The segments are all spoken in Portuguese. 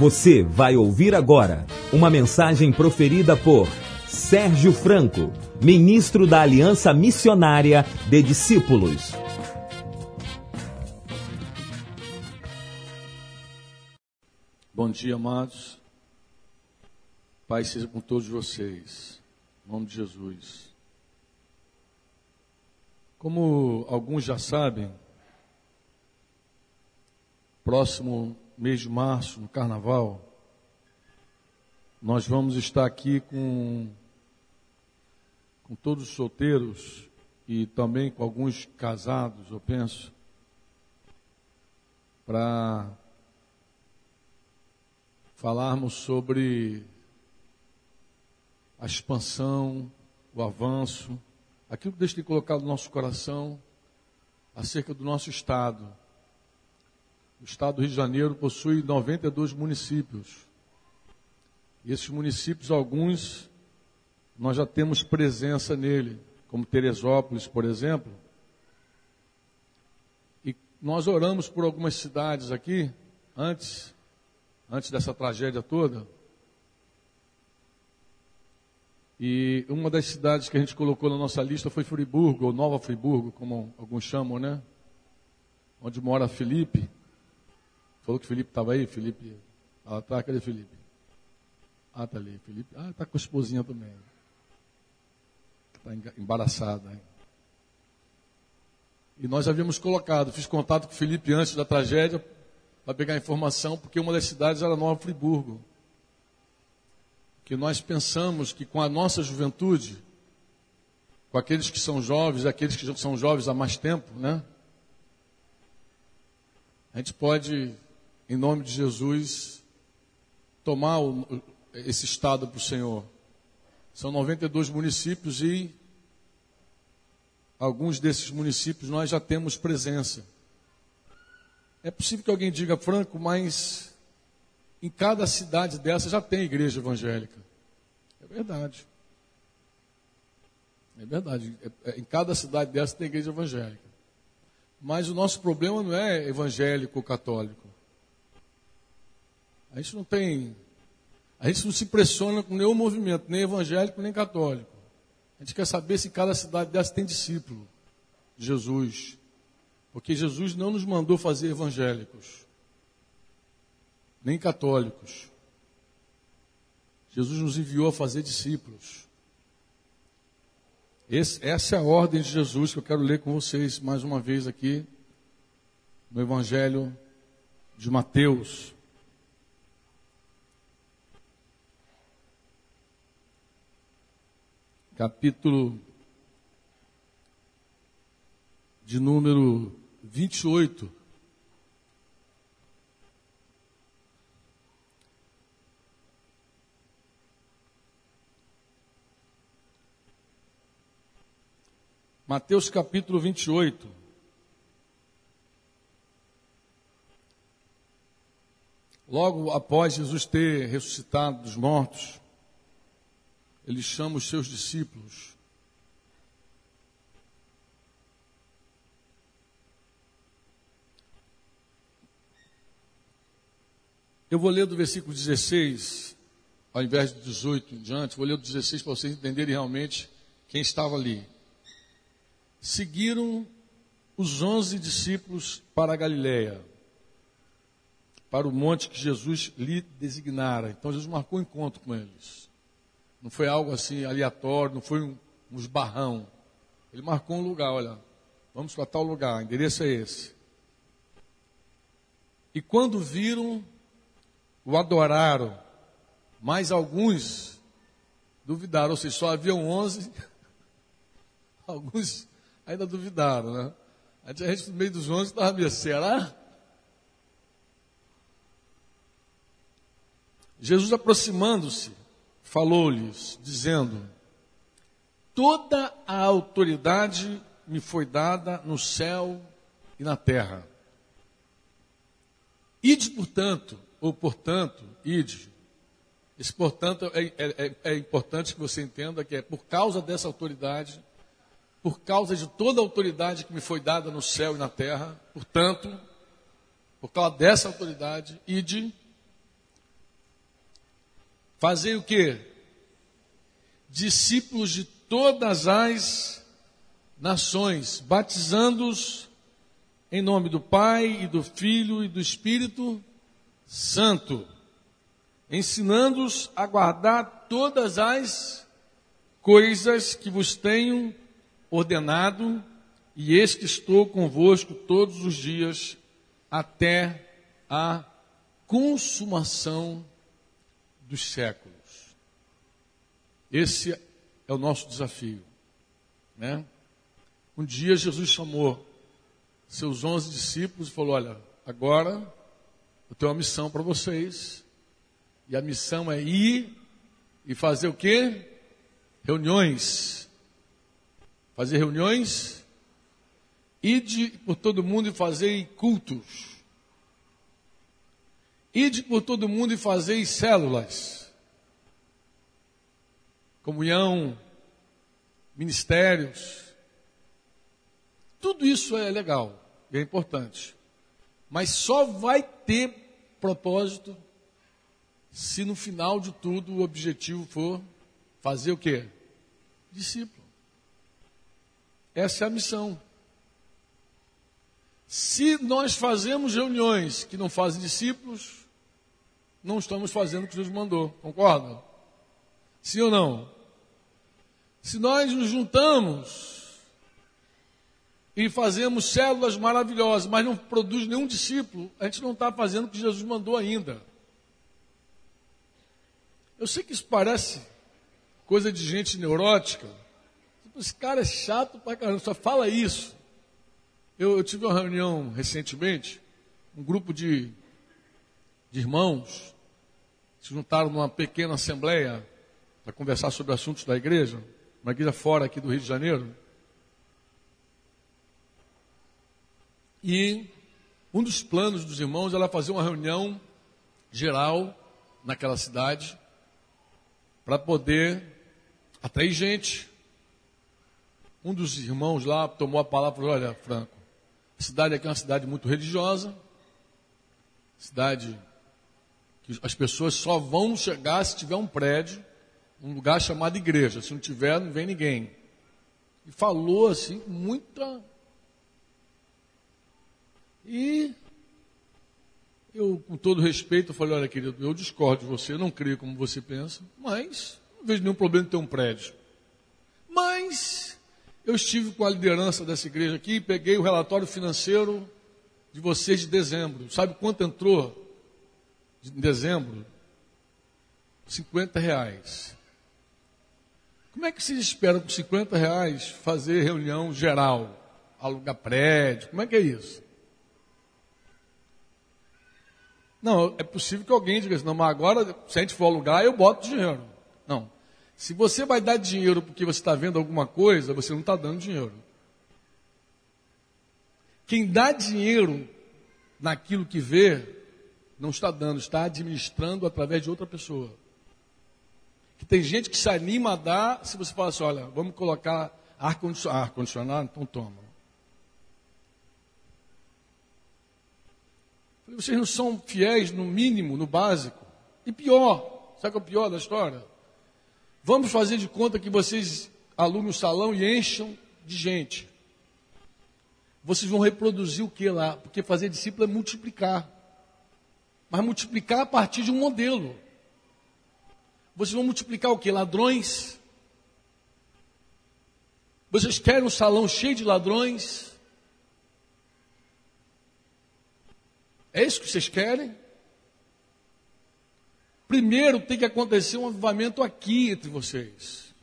Você vai ouvir agora uma mensagem proferida por Sérgio Franco, ministro da Aliança Missionária de Discípulos. Bom dia, amados. Pai seja com todos vocês. Em nome de Jesus. Como alguns já sabem, próximo mês de março, no carnaval, nós vamos estar aqui com, com todos os solteiros e também com alguns casados, eu penso, para falarmos sobre a expansão, o avanço, aquilo que Deus tem colocado no nosso coração acerca do nosso Estado. O Estado do Rio de Janeiro possui 92 municípios. E esses municípios, alguns, nós já temos presença nele, como Teresópolis, por exemplo. E nós oramos por algumas cidades aqui, antes antes dessa tragédia toda. E uma das cidades que a gente colocou na nossa lista foi Friburgo, ou Nova Friburgo, como alguns chamam, né? Onde mora Felipe. Falou que Felipe estava aí? Felipe. Ah, tá, cadê Felipe? Ah, tá ali. Felipe. Ah, tá com a esposinha também. Está embaraçada. Hein? E nós havíamos colocado, fiz contato com o Felipe antes da tragédia, para pegar informação, porque uma das cidades era Nova Friburgo. Que nós pensamos que com a nossa juventude, com aqueles que são jovens, aqueles que são jovens há mais tempo, né? A gente pode, em nome de Jesus, tomar o, esse estado para o Senhor. São 92 municípios e alguns desses municípios nós já temos presença. É possível que alguém diga, Franco, mas em cada cidade dessa já tem igreja evangélica. É verdade. É verdade. É, é, em cada cidade dessa tem igreja evangélica. Mas o nosso problema não é evangélico ou católico. A gente não tem. A gente não se pressiona com nenhum movimento, nem evangélico, nem católico. A gente quer saber se cada cidade dessa tem discípulo de Jesus. Porque Jesus não nos mandou fazer evangélicos, nem católicos. Jesus nos enviou a fazer discípulos. Esse, essa é a ordem de Jesus que eu quero ler com vocês mais uma vez aqui no Evangelho de Mateus. Capítulo de número 28. Mateus capítulo 28. Logo após Jesus ter ressuscitado dos mortos, ele chama os seus discípulos Eu vou ler do versículo 16, ao invés de 18 em diante, vou ler do 16 para vocês entenderem realmente quem estava ali. Seguiram os onze discípulos para a Galiléia, para o monte que Jesus lhe designara. Então Jesus marcou um encontro com eles. Não foi algo assim aleatório, não foi um, um esbarrão. Ele marcou um lugar, olha, vamos para tal lugar, o endereço é esse. E quando viram o adoraram, mas alguns duvidaram, ou seja, só haviam onze, alguns ainda duvidaram, né? A gente no meio dos onze estava meio, será? Jesus aproximando-se, falou-lhes, dizendo: Toda a autoridade me foi dada no céu e na terra. Ide, portanto, ou portanto, ide. Esse portanto é, é, é, é, importante que você entenda que é por causa dessa autoridade, por causa de toda a autoridade que me foi dada no céu e na terra, portanto, por causa dessa autoridade, ide, Fazer o que? Discípulos de todas as nações, batizando-os em nome do Pai e do Filho e do Espírito Santo, ensinando-os a guardar todas as coisas que vos tenho ordenado, e eis que estou convosco todos os dias até a consumação dos séculos. Esse é o nosso desafio. Né? Um dia Jesus chamou seus onze discípulos e falou: Olha, agora eu tenho uma missão para vocês. E a missão é ir e fazer o quê? Reuniões. Fazer reuniões. Ide por todo mundo e fazer cultos. Ide por todo mundo e fazei células. Comunhão, ministérios. Tudo isso é legal e é importante. Mas só vai ter propósito se no final de tudo o objetivo for fazer o quê? Discípulo. Essa é a missão. Se nós fazemos reuniões que não fazem discípulos, não estamos fazendo o que Jesus mandou. Concorda? Sim ou não? Se nós nos juntamos e fazemos células maravilhosas, mas não produz nenhum discípulo, a gente não está fazendo o que Jesus mandou ainda. Eu sei que isso parece coisa de gente neurótica. Esse cara é chato pra caramba, só fala isso. Eu, eu tive uma reunião recentemente, um grupo de de irmãos se juntaram numa pequena assembleia para conversar sobre assuntos da igreja, uma igreja fora aqui do Rio de Janeiro. E um dos planos dos irmãos era fazer uma reunião geral naquela cidade para poder atrair gente. Um dos irmãos lá tomou a palavra e falou: Olha, Franco, a cidade aqui é uma cidade muito religiosa, cidade as pessoas só vão chegar se tiver um prédio, um lugar chamado igreja. Se não tiver, não vem ninguém. E falou assim, muita. E eu, com todo respeito, falei: olha, querido, eu discordo de você, não creio como você pensa, mas não vejo nenhum problema em ter um prédio. Mas eu estive com a liderança dessa igreja aqui peguei o relatório financeiro de vocês de dezembro. Sabe quanto entrou em dezembro, 50 reais. Como é que vocês esperam com 50 reais fazer reunião geral? Alugar prédio? Como é que é isso? Não, é possível que alguém diga assim, não, mas agora, se a gente for alugar, eu boto dinheiro. Não. Se você vai dar dinheiro porque você está vendo alguma coisa, você não está dando dinheiro. Quem dá dinheiro naquilo que vê, não está dando, está administrando através de outra pessoa. Que tem gente que se anima a dar, se você fala assim, olha, vamos colocar ar-condicionado, ar -condicionado, então toma. Vocês não são fiéis no mínimo, no básico. E pior, sabe é o pior da história? Vamos fazer de conta que vocês alugam o salão e encham de gente. Vocês vão reproduzir o que lá? Porque fazer discípulo é multiplicar mas multiplicar a partir de um modelo. Vocês vão multiplicar o que? Ladrões? Vocês querem um salão cheio de ladrões? É isso que vocês querem? Primeiro tem que acontecer um avivamento aqui entre vocês.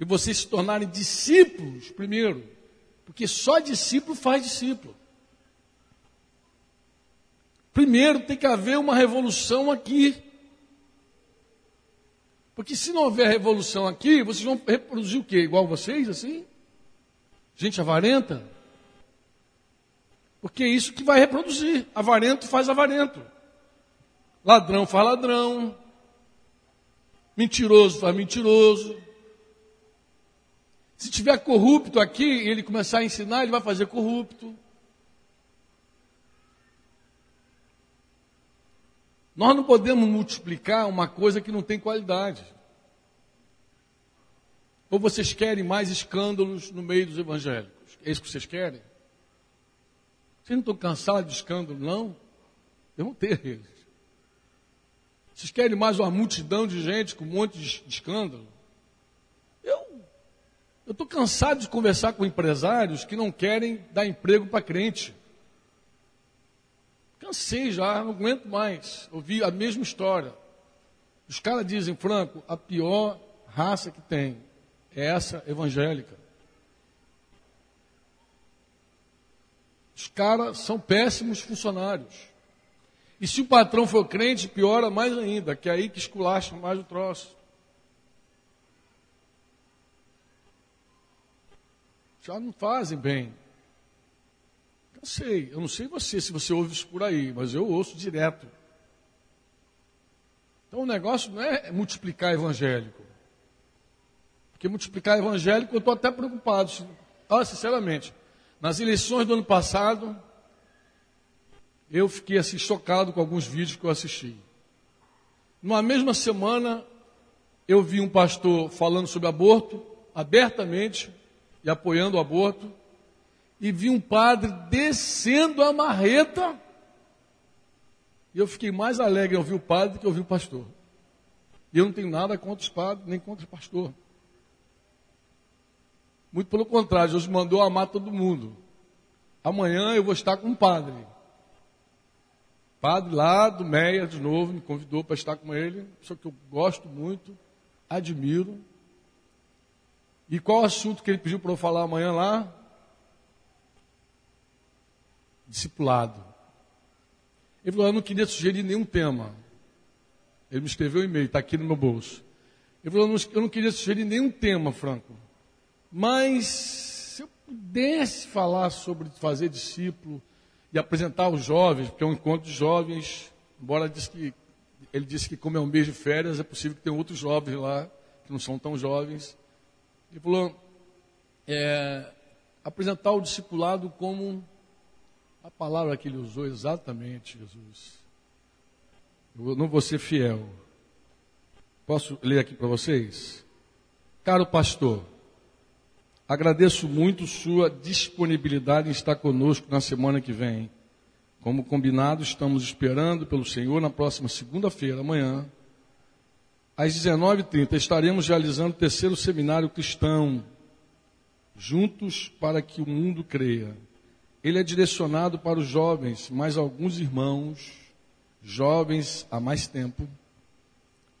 E vocês se tornarem discípulos primeiro. Porque só discípulo faz discípulo. Primeiro tem que haver uma revolução aqui. Porque se não houver revolução aqui, vocês vão reproduzir o quê? Igual vocês, assim? Gente avarenta? Porque é isso que vai reproduzir. Avarento faz avarento. Ladrão faz ladrão. Mentiroso faz mentiroso. Se tiver corrupto aqui ele começar a ensinar, ele vai fazer corrupto. Nós não podemos multiplicar uma coisa que não tem qualidade. Ou vocês querem mais escândalos no meio dos evangélicos? É isso que vocês querem? Vocês não estão cansados de escândalo, não? Eu não tenho eles. Vocês querem mais uma multidão de gente com um monte de escândalo? Eu estou cansado de conversar com empresários que não querem dar emprego para crente. Cansei já, não aguento mais. Ouvi a mesma história. Os caras dizem, Franco, a pior raça que tem é essa evangélica. Os caras são péssimos funcionários. E se o patrão for crente, piora mais ainda, que é aí que esculacha mais o troço. Já não fazem bem. Eu sei, eu não sei você, se você ouve isso por aí, mas eu ouço direto. Então o negócio não é multiplicar evangélico. Porque multiplicar evangélico eu estou até preocupado. Ah, sinceramente, nas eleições do ano passado, eu fiquei assim chocado com alguns vídeos que eu assisti. Numa mesma semana, eu vi um pastor falando sobre aborto, abertamente, e apoiando o aborto, e vi um padre descendo a marreta, e eu fiquei mais alegre em ouvir o padre do que ouvir o pastor. E eu não tenho nada contra os padres, nem contra o pastor. Muito pelo contrário, Jesus mandou amar todo mundo. Amanhã eu vou estar com um padre. Padre lá do Meia, de novo, me convidou para estar com ele. Pessoa que eu gosto muito, admiro. E qual o assunto que ele pediu para eu falar amanhã lá? Discipulado. Ele falou, eu não queria sugerir nenhum tema. Ele me escreveu um e-mail, está aqui no meu bolso. Ele falou, eu não queria sugerir nenhum tema, Franco. Mas se eu pudesse falar sobre fazer discípulo e apresentar os jovens, porque é um encontro de jovens, embora disse que, ele disse que como é um mês de férias, é possível que tenha outros jovens lá, que não são tão jovens. Ele falou, é, apresentar o discipulado como a palavra que ele usou exatamente, Jesus. Eu não vou ser fiel. Posso ler aqui para vocês? Caro pastor, Agradeço muito sua disponibilidade em estar conosco na semana que vem. Como combinado, estamos esperando pelo Senhor na próxima segunda-feira, amanhã, às 19h30, estaremos realizando o terceiro seminário cristão, juntos para que o mundo creia. Ele é direcionado para os jovens, mas alguns irmãos, jovens há mais tempo,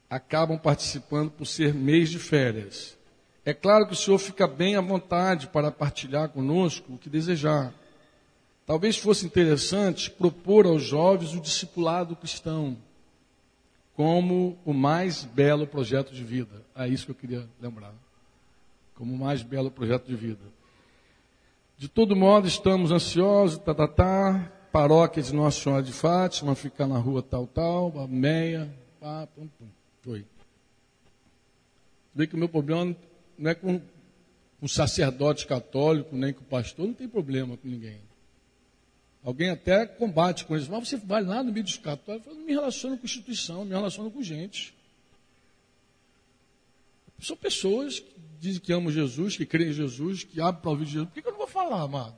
acabam participando por ser mês de férias. É claro que o senhor fica bem à vontade para partilhar conosco o que desejar. Talvez fosse interessante propor aos jovens o discipulado cristão como o mais belo projeto de vida. É isso que eu queria lembrar. Como o mais belo projeto de vida. De todo modo, estamos ansiosos, tá, tá, tá. Paróquia de Nossa Senhora de Fátima, ficar na rua tal, tal, meia, pá, pum, pum. Foi. Vê que o meu problema não é com o sacerdote católico, nem com o pastor, não tem problema com ninguém. Alguém até combate com eles, mas você vai lá no meio dos católicos, não me relaciono com instituição, me relaciono com gente. São pessoas dizem que amam Jesus, que creem em Jesus, que abrem para ouvir Jesus. Por que, que eu não vou falar, amado?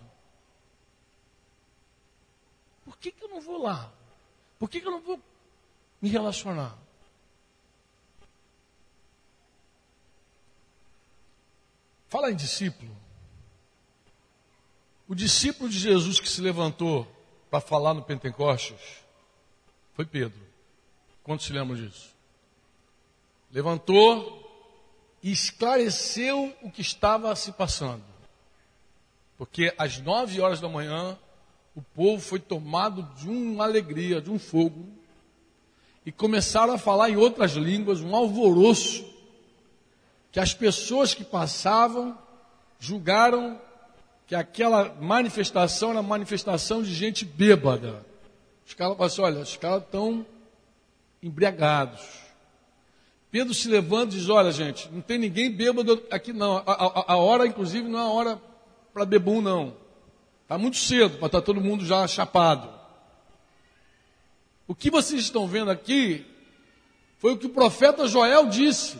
Por que, que eu não vou lá? Por que, que eu não vou me relacionar? Fala em discípulo. O discípulo de Jesus que se levantou para falar no Pentecostes foi Pedro. Quantos se lembram disso? Levantou e esclareceu o que estava se passando. Porque às nove horas da manhã, o povo foi tomado de uma alegria, de um fogo, e começaram a falar em outras línguas, um alvoroço que as pessoas que passavam julgaram que aquela manifestação era manifestação de gente bêbada. Os caras falaram assim, olha, os caras estão embriagados. Pedro se levanta e diz, olha gente, não tem ninguém bêbado aqui não. A, a, a hora, inclusive, não é a hora para bebum, não. Está muito cedo para estar tá todo mundo já chapado. O que vocês estão vendo aqui foi o que o profeta Joel disse: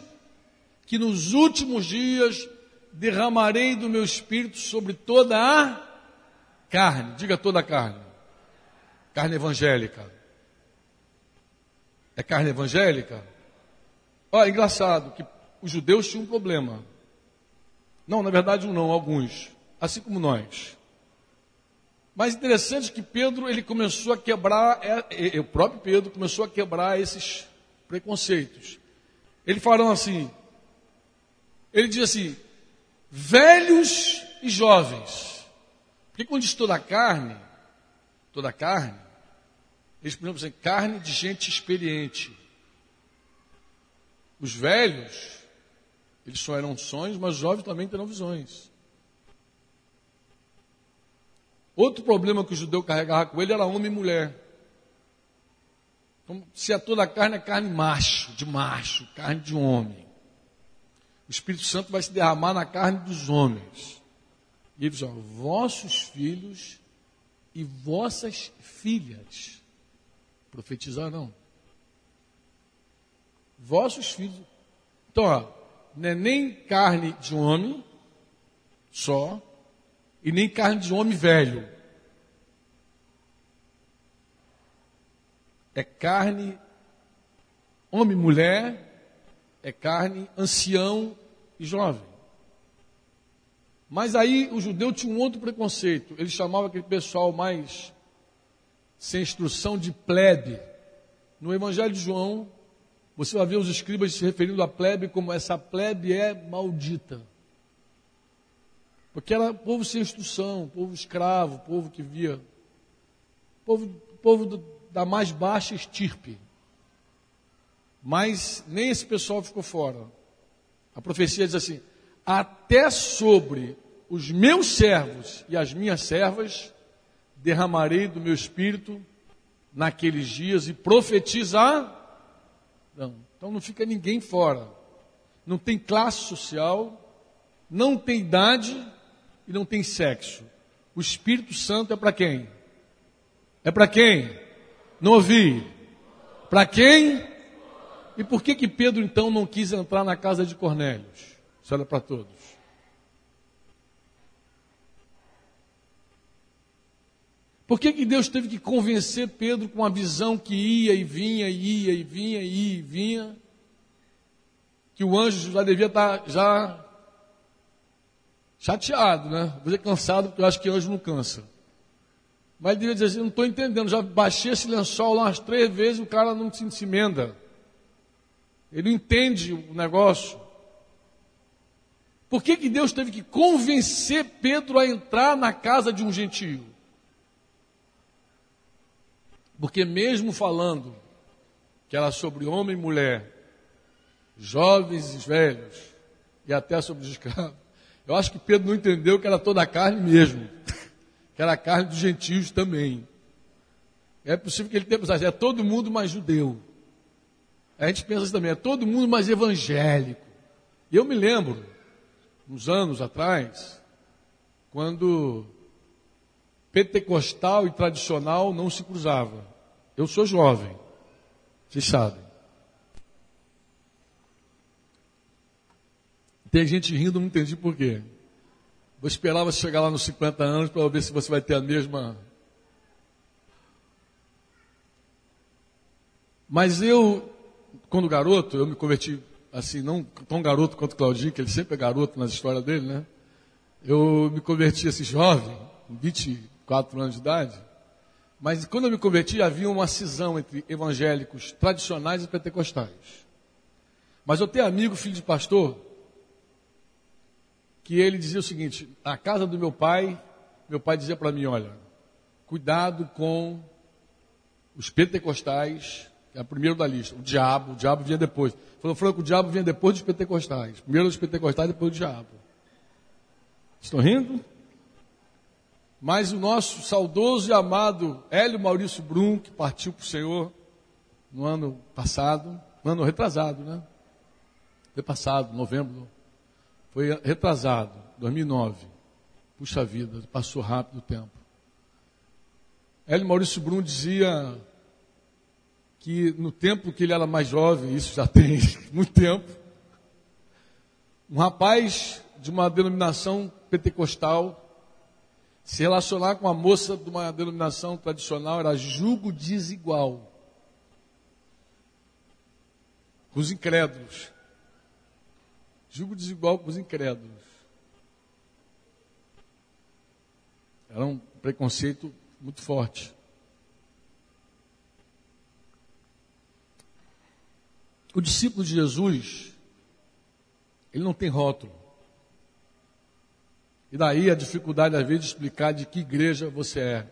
que nos últimos dias derramarei do meu espírito sobre toda a carne. Diga toda a carne. Carne evangélica. É carne evangélica? Olha, engraçado que os judeus tinham um problema. Não, na verdade, um não, alguns. Assim como nós. Mas interessante que Pedro, ele começou a quebrar, é, o próprio Pedro começou a quebrar esses preconceitos. Ele falou assim, ele diz assim, velhos e jovens. Porque quando diz toda a carne, toda a carne, eles poderiam dizer carne de gente experiente. Os velhos, eles só eram sonhos, mas os jovens também terão visões. Outro problema que o judeu carregava com ele era homem e mulher. Então, se a toda a carne é carne macho, de macho, carne de homem. O Espírito Santo vai se derramar na carne dos homens. E ele diz: ó, vossos filhos e vossas filhas. Profetizar não. Vossos filhos. Então, ó, não é nem carne de homem só, e nem carne de homem velho. É carne homem e mulher, é carne ancião e jovem. Mas aí o judeu tinha um outro preconceito. Ele chamava aquele pessoal mais sem instrução de plebe. No Evangelho de João, você vai ver os escribas se referindo à plebe como essa plebe é maldita. Porque era povo sem instrução, povo escravo, povo que via, povo, povo do, da mais baixa estirpe. Mas nem esse pessoal ficou fora. A profecia diz assim: até sobre os meus servos e as minhas servas derramarei do meu espírito naqueles dias e profetizar. Não, então não fica ninguém fora. Não tem classe social, não tem idade e não tem sexo. O Espírito Santo é para quem? É para quem? Não ouvi. Para quem? E por que que Pedro então não quis entrar na casa de Cornélios? Isso era para todos. Por que, que Deus teve que convencer Pedro com uma visão que ia e vinha, ia e vinha, ia e vinha? Que o anjo já devia estar tá já chateado, né? Vou dizer cansado, porque eu acho que anjo não cansa. Mas ele devia dizer assim, não estou entendendo, já baixei esse lençol lá umas três vezes, o cara não se, se emenda. Ele não entende o negócio. Por que, que Deus teve que convencer Pedro a entrar na casa de um gentio? Porque mesmo falando que era sobre homem e mulher, jovens e velhos, e até sobre os escravos, eu acho que Pedro não entendeu que era toda a carne mesmo, que era a carne dos gentios também. É possível que ele tenha pensado, é todo mundo mais judeu. A gente pensa assim também, é todo mundo mais evangélico. E eu me lembro, uns anos atrás, quando pentecostal e tradicional não se cruzava. Eu sou jovem, vocês sabem. Tem gente rindo, não entendi por quê. Vou esperar você chegar lá nos 50 anos para ver se você vai ter a mesma. Mas eu, quando garoto, eu me converti assim, não tão garoto quanto Claudinho, que ele sempre é garoto nas histórias dele, né? Eu me converti assim jovem, 24 anos de idade. Mas quando eu me converti, havia uma cisão entre evangélicos tradicionais e pentecostais. Mas eu tenho amigo, filho de pastor, que ele dizia o seguinte: na casa do meu pai, meu pai dizia para mim: olha, cuidado com os pentecostais, é o primeiro da lista, o diabo, o diabo vinha depois. Falou, que o diabo vinha depois dos pentecostais. Primeiro dos pentecostais, depois do diabo. Estão rindo? Mas o nosso saudoso e amado Hélio Maurício Brum, que partiu para o Senhor no ano passado, no ano retrasado, né? Foi passado, novembro. Foi retrasado, 2009. Puxa vida, passou rápido o tempo. Hélio Maurício Brum dizia que no tempo que ele era mais jovem, isso já tem muito tempo, um rapaz de uma denominação pentecostal se relacionar com uma moça de uma denominação tradicional era julgo desigual. Com os incrédulos. Julgo desigual com os incrédulos. Era um preconceito muito forte. O discípulo de Jesus, ele não tem rótulo. E daí a dificuldade, às vezes, de explicar de que igreja você é.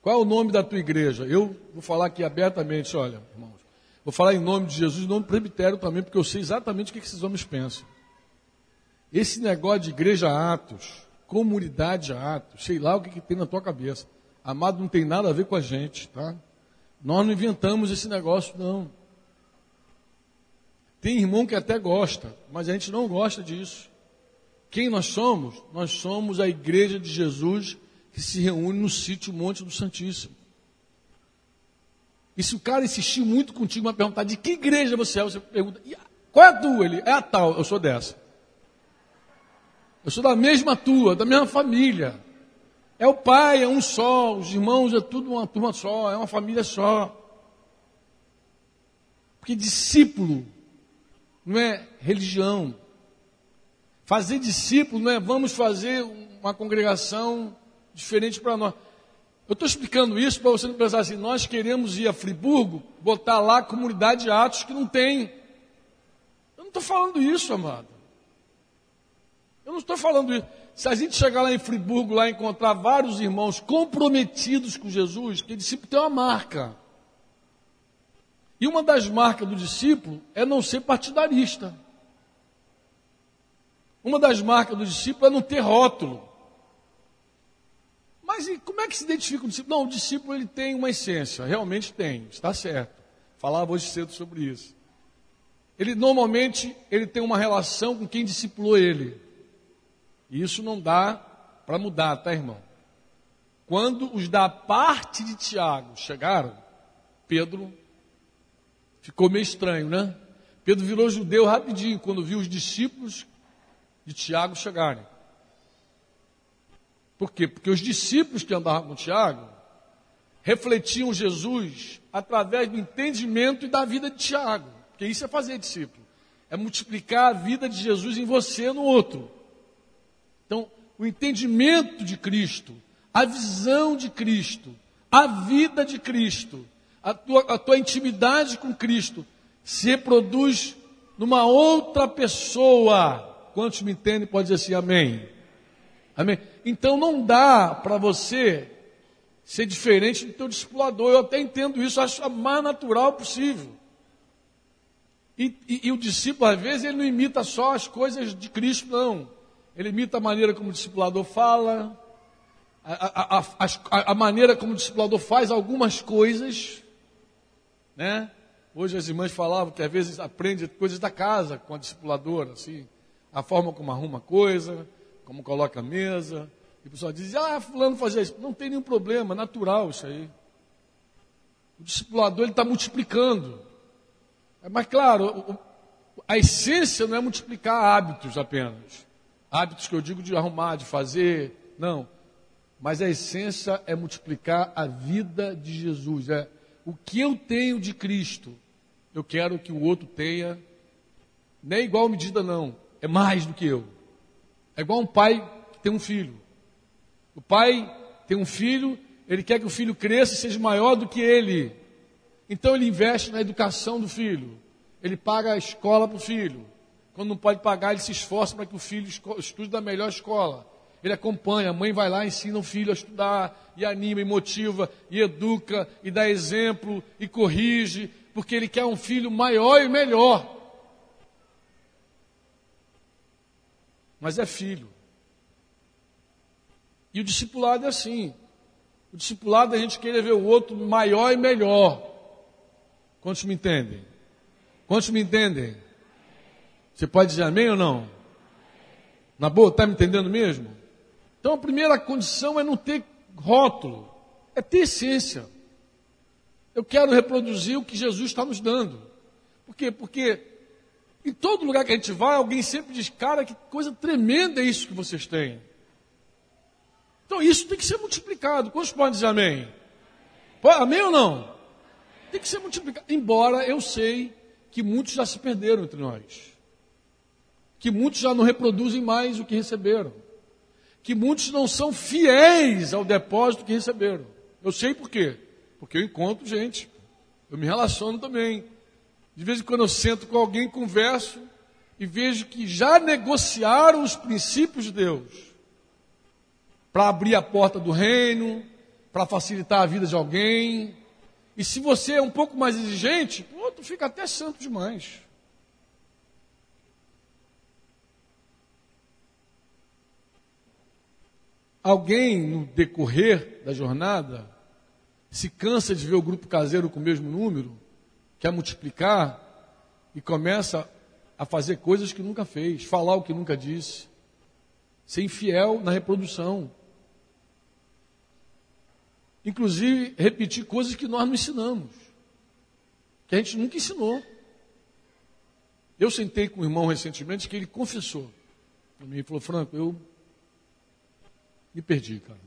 Qual é o nome da tua igreja? Eu vou falar aqui abertamente, olha, irmãos. Vou falar em nome de Jesus, em nome do presbitério também, porque eu sei exatamente o que esses homens pensam. Esse negócio de igreja Atos, comunidade Atos, sei lá o que, que tem na tua cabeça. Amado, não tem nada a ver com a gente, tá? Nós não inventamos esse negócio, não. Tem irmão que até gosta, mas a gente não gosta disso. Quem nós somos? Nós somos a igreja de Jesus que se reúne no sítio Monte do Santíssimo. E se o cara insistir muito contigo, vai perguntar de que igreja você é, você pergunta, qual é a tua? Ele, é a tal, eu sou dessa. Eu sou da mesma tua, da mesma família. É o pai, é um só, os irmãos é tudo uma turma só, é uma família só. Porque discípulo não é religião. Fazer discípulo não é vamos fazer uma congregação diferente para nós. Eu estou explicando isso para você não pensar assim, nós queremos ir a Friburgo, botar lá a comunidade de Atos que não tem. Eu não estou falando isso, amado. Eu não estou falando isso. Se a gente chegar lá em Friburgo, lá encontrar vários irmãos comprometidos com Jesus, que discípulo tem uma marca. E uma das marcas do discípulo é não ser partidarista. Uma das marcas do discípulo é não ter rótulo. Mas como é que se identifica o discípulo? Não, o discípulo ele tem uma essência, realmente tem, está certo. Falava hoje cedo sobre isso. Ele normalmente ele tem uma relação com quem discipulou ele. E isso não dá para mudar, tá, irmão? Quando os da parte de Tiago chegaram, Pedro ficou meio estranho, né? Pedro virou judeu rapidinho quando viu os discípulos de Tiago chegarem. Por quê? Porque os discípulos que andavam com Tiago refletiam Jesus através do entendimento e da vida de Tiago. Porque isso é fazer discípulo. É multiplicar a vida de Jesus em você no outro. Então, o entendimento de Cristo, a visão de Cristo, a vida de Cristo, a tua, a tua intimidade com Cristo se reproduz numa outra pessoa. Quantos me entendem pode dizer assim, amém? Amém? Então não dá para você ser diferente do teu discipulador. Eu até entendo isso, acho a mais natural possível. E, e, e, o discípulo, às vezes, ele não imita só as coisas de Cristo, não. Ele imita a maneira como o discipulador fala, a, a, a, a maneira como o discipulador faz algumas coisas. Né? Hoje as irmãs falavam que às vezes aprende coisas da casa com a discipuladora, assim, a forma como arruma coisa, como coloca a mesa. E o pessoal diz, ah, fulano fazia isso. Não tem nenhum problema, natural isso aí. O discipulador está multiplicando. É, mas claro, a essência não é multiplicar hábitos apenas. Hábitos que eu digo de arrumar, de fazer, não. Mas a essência é multiplicar a vida de Jesus. É o que eu tenho de Cristo, eu quero que o outro tenha. Nem igual medida, não. É mais do que eu. É igual um pai que tem um filho. O pai tem um filho, ele quer que o filho cresça e seja maior do que ele. Então ele investe na educação do filho. Ele paga a escola para o filho. Quando não pode pagar, ele se esforça para que o filho estude da melhor escola. Ele acompanha, a mãe vai lá, ensina o filho a estudar, e anima, e motiva, e educa, e dá exemplo, e corrige, porque ele quer um filho maior e melhor. Mas é filho. E o discipulado é assim. O discipulado a gente querer ver o outro maior e melhor. Quantos me entendem? Quantos me entendem? Você pode dizer amém ou não? Na boa, está me entendendo mesmo? Então a primeira condição é não ter rótulo, é ter essência. Eu quero reproduzir o que Jesus está nos dando. Por quê? Porque em todo lugar que a gente vai, alguém sempre diz, cara, que coisa tremenda é isso que vocês têm. Então isso tem que ser multiplicado. Quantos podem dizer amém? Amém ou não? Tem que ser multiplicado. Embora eu sei que muitos já se perderam entre nós. Que muitos já não reproduzem mais o que receberam. Que muitos não são fiéis ao depósito que receberam. Eu sei por quê. Porque eu encontro gente. Eu me relaciono também. De vez em quando eu sento com alguém, converso e vejo que já negociaram os princípios de Deus para abrir a porta do reino, para facilitar a vida de alguém. E se você é um pouco mais exigente, o outro fica até santo demais. Alguém, no decorrer da jornada, se cansa de ver o grupo caseiro com o mesmo número, quer multiplicar e começa a fazer coisas que nunca fez, falar o que nunca disse, ser infiel na reprodução. Inclusive, repetir coisas que nós não ensinamos, que a gente nunca ensinou. Eu sentei com um irmão recentemente que ele confessou. Ele falou, Franco, eu me perdi, cara.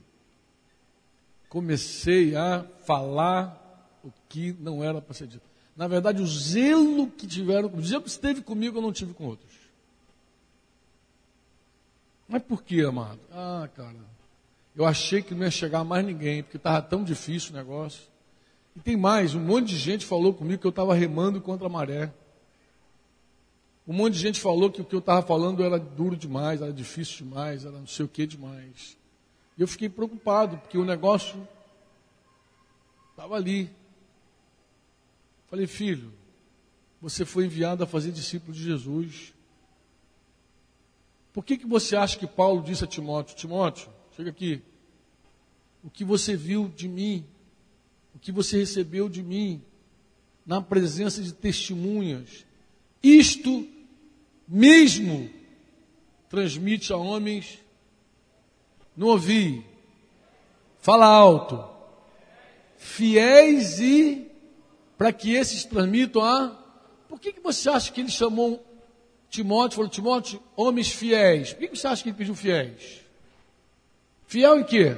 Comecei a falar o que não era para ser dito. Na verdade, o zelo que tiveram, o zelo que esteve comigo, eu não tive com outros. Mas por que, amado? Ah, cara, eu achei que não ia chegar mais ninguém, porque estava tão difícil o negócio. E tem mais, um monte de gente falou comigo que eu estava remando contra a maré. Um monte de gente falou que o que eu estava falando era duro demais, era difícil demais, era não sei o que demais. E eu fiquei preocupado, porque o negócio estava ali. Falei, filho, você foi enviado a fazer discípulo de Jesus. Por que, que você acha que Paulo disse a Timóteo: Timóteo, chega aqui. O que você viu de mim, o que você recebeu de mim, na presença de testemunhas, isto mesmo transmite a homens. Não ouvi. Fala alto. Fiéis e para que esses transmitam a. Por que, que você acha que ele chamou Timóteo, falou, Timóteo, homens fiéis? Por que, você acha que ele pediu fiéis? Fiel em quê?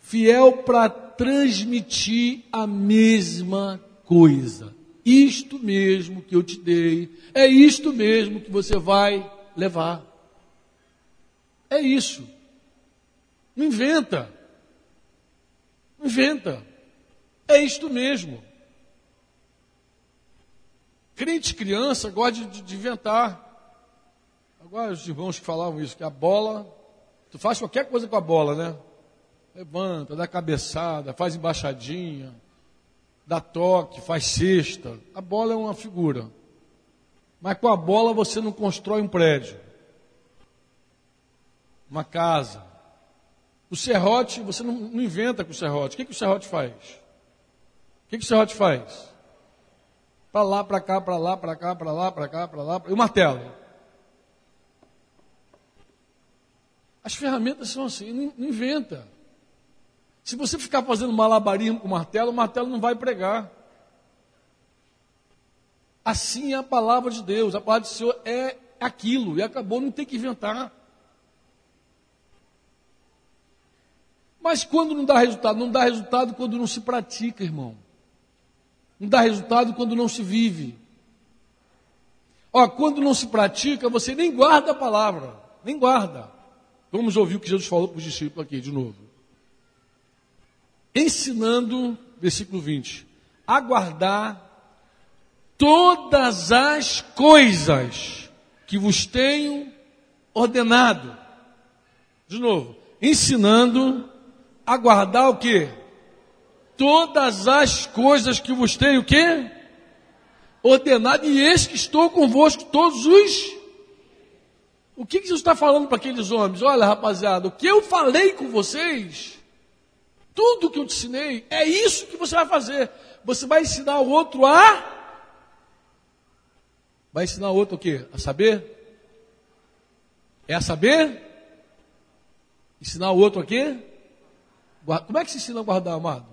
Fiel para transmitir a mesma coisa. Isto mesmo que eu te dei, é isto mesmo que você vai levar. É isso. Não inventa. Inventa. É isto mesmo. Crente criança gosta de, de inventar. Agora os irmãos que falavam isso, que a bola, tu faz qualquer coisa com a bola, né? Levanta, dá cabeçada, faz embaixadinha, dá toque, faz cesta. A bola é uma figura. Mas com a bola você não constrói um prédio, uma casa. O serrote, você não, não inventa com o serrote. O que, que o serrote faz? O que, que o serrote faz? Para lá, para cá, para lá, para cá, para lá, para cá, para lá. E o martelo? As ferramentas são assim, não, não inventa. Se você ficar fazendo malabarismo com o martelo, o martelo não vai pregar. Assim é a palavra de Deus. A palavra do Senhor é aquilo. E acabou, não tem que inventar. Mas quando não dá resultado? Não dá resultado quando não se pratica, irmão. Não dá resultado quando não se vive. Ó, quando não se pratica, você nem guarda a palavra. Nem guarda. Vamos ouvir o que Jesus falou para os discípulos aqui de novo. Ensinando, versículo 20, a guardar todas as coisas que vos tenho ordenado. De novo, ensinando a guardar o que? Todas as coisas que vos tenho o que? Ordenado, e eis que estou convosco todos os o que, que Jesus está falando para aqueles homens? Olha, rapaziada, o que eu falei com vocês, tudo que eu te ensinei, é isso que você vai fazer. Você vai ensinar o outro a. Vai ensinar o outro o quê? A saber? É a saber? Ensinar o outro a quê? Como é que se ensina a guardar, amado?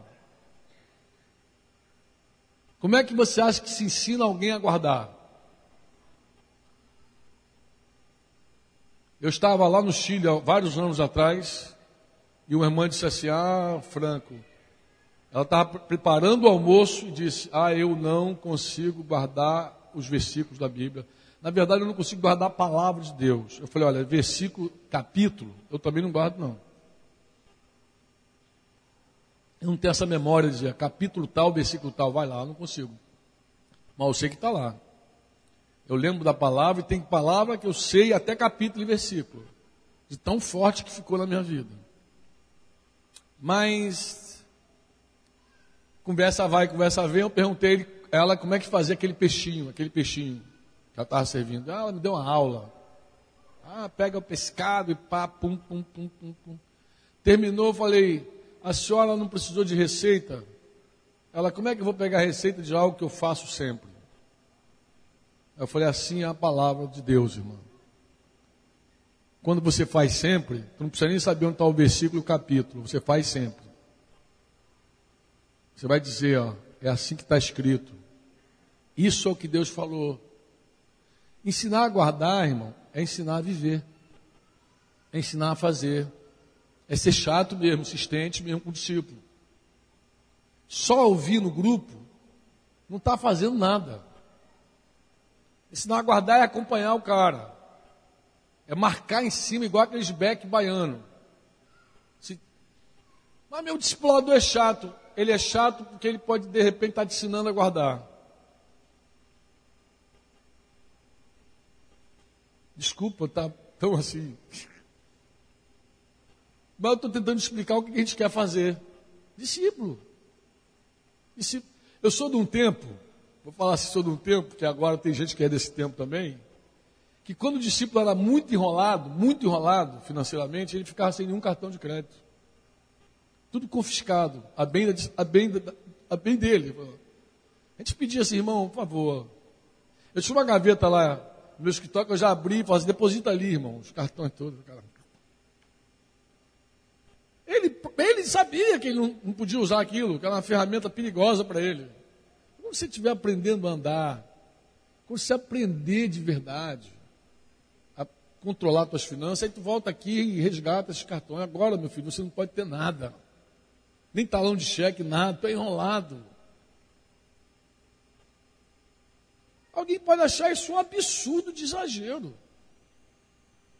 Como é que você acha que se ensina alguém a guardar? Eu estava lá no Chile há vários anos atrás e uma irmã disse assim: Ah, Franco, ela estava preparando o almoço e disse: Ah, eu não consigo guardar os versículos da Bíblia. Na verdade, eu não consigo guardar a palavra de Deus. Eu falei: Olha, versículo, capítulo, eu também não guardo, não. Eu não tenho essa memória de dizer capítulo tal, versículo tal, vai lá, eu não consigo. Mas eu sei que está lá. Eu lembro da palavra e tem palavra que eu sei até capítulo e versículo. De tão forte que ficou na minha vida. Mas, conversa vai, conversa vem, eu perguntei a ela como é que fazia aquele peixinho, aquele peixinho que ela estava servindo. Ah, ela me deu uma aula. Ah, pega o pescado e pá, pum, pum, pum, pum, pum. Terminou, falei, a senhora não precisou de receita? Ela, como é que eu vou pegar receita de algo que eu faço sempre? Eu falei, assim é a palavra de Deus, irmão. Quando você faz sempre, tu não precisa nem saber onde está o versículo o capítulo, você faz sempre. Você vai dizer, ó, é assim que está escrito. Isso é o que Deus falou. Ensinar a guardar, irmão, é ensinar a viver. É ensinar a fazer. É ser chato mesmo, insistente mesmo com o discípulo. Só ouvir no grupo não está fazendo nada. Ensinar a guardar é acompanhar o cara. É marcar em cima, igual aqueles back baiano. Se... Mas meu discipulador é chato. Ele é chato porque ele pode, de repente, estar tá te ensinando a guardar. Desculpa, tá tão assim. Mas eu estou tentando explicar o que a gente quer fazer. Discípulo. Discípulo. Eu sou de um tempo, vou falar assim, sou de um tempo, porque agora tem gente que é desse tempo também, que quando o discípulo era muito enrolado, muito enrolado financeiramente, ele ficava sem nenhum cartão de crédito. Tudo confiscado, a bem, a bem, a bem dele. A gente pedia assim, irmão, por favor. Eu tinha uma gaveta lá no meu escritório que eu já abri e falei assim, deposita ali, irmão, os cartões todos. Ele, ele sabia que ele não, não podia usar aquilo, que era uma ferramenta perigosa para ele. Quando você estiver aprendendo a andar, quando você aprender de verdade a controlar suas finanças, aí tu volta aqui e resgata esses cartões. Agora, meu filho, você não pode ter nada. Nem talão de cheque, nada, tu é enrolado. Alguém pode achar isso um absurdo de exagero.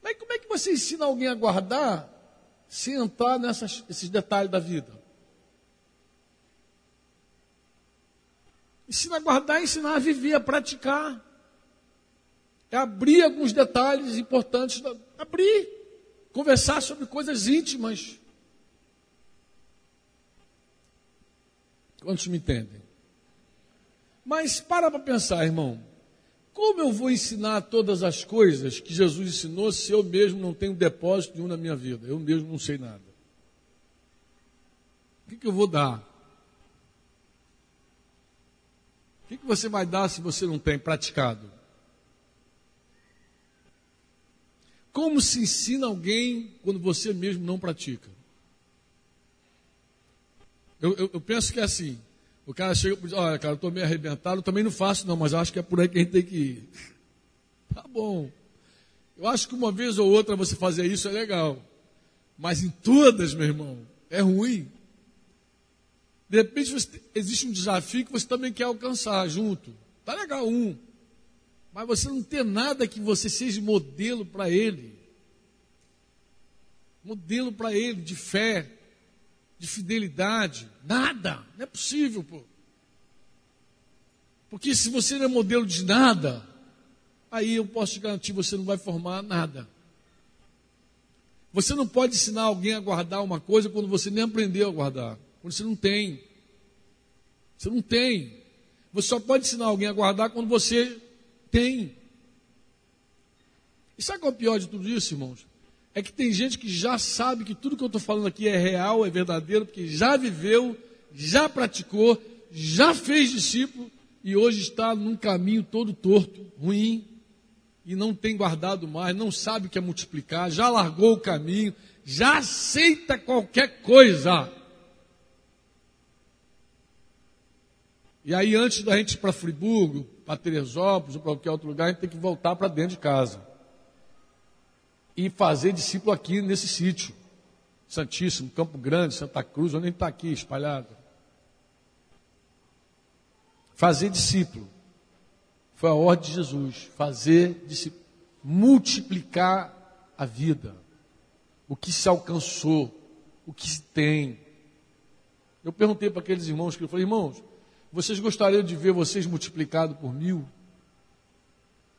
Mas como é que você ensina alguém a guardar se entrar nesses detalhes da vida. Ensina a guardar, ensinar a viver, a praticar. É abrir alguns detalhes importantes, abrir, conversar sobre coisas íntimas. Quantos me entendem? Mas para para pensar, irmão. Como eu vou ensinar todas as coisas que Jesus ensinou se eu mesmo não tenho depósito nenhum na minha vida? Eu mesmo não sei nada. O que, que eu vou dar? O que, que você vai dar se você não tem praticado? Como se ensina alguém quando você mesmo não pratica? Eu, eu, eu penso que é assim. O cara chega e diz, olha, cara, eu estou meio arrebentado, eu também não faço não, mas acho que é por aí que a gente tem que ir. Tá bom. Eu acho que uma vez ou outra você fazer isso é legal. Mas em todas, meu irmão, é ruim. De repente você, existe um desafio que você também quer alcançar junto. Tá legal um. Mas você não tem nada que você seja modelo para ele. Modelo para ele de fé, de fidelidade. Nada. Não é possível, pô. Porque se você não é modelo de nada, aí eu posso te garantir, você não vai formar nada. Você não pode ensinar alguém a guardar uma coisa quando você nem aprendeu a guardar. Quando você não tem. Você não tem. Você só pode ensinar alguém a guardar quando você tem. E sabe qual é o pior de tudo isso, irmãos? é que tem gente que já sabe que tudo que eu estou falando aqui é real, é verdadeiro, porque já viveu, já praticou, já fez discípulo e hoje está num caminho todo torto, ruim, e não tem guardado mais, não sabe o que é multiplicar, já largou o caminho, já aceita qualquer coisa. E aí, antes da gente ir para Friburgo, para Teresópolis ou para qualquer outro lugar, a gente tem que voltar para dentro de casa. E fazer discípulo aqui nesse sítio. Santíssimo, Campo Grande, Santa Cruz, onde gente está aqui espalhado. Fazer discípulo. Foi a ordem de Jesus. Fazer discípulo. Multiplicar a vida. O que se alcançou. O que se tem. Eu perguntei para aqueles irmãos que eu falei, irmãos, vocês gostariam de ver vocês multiplicados por mil?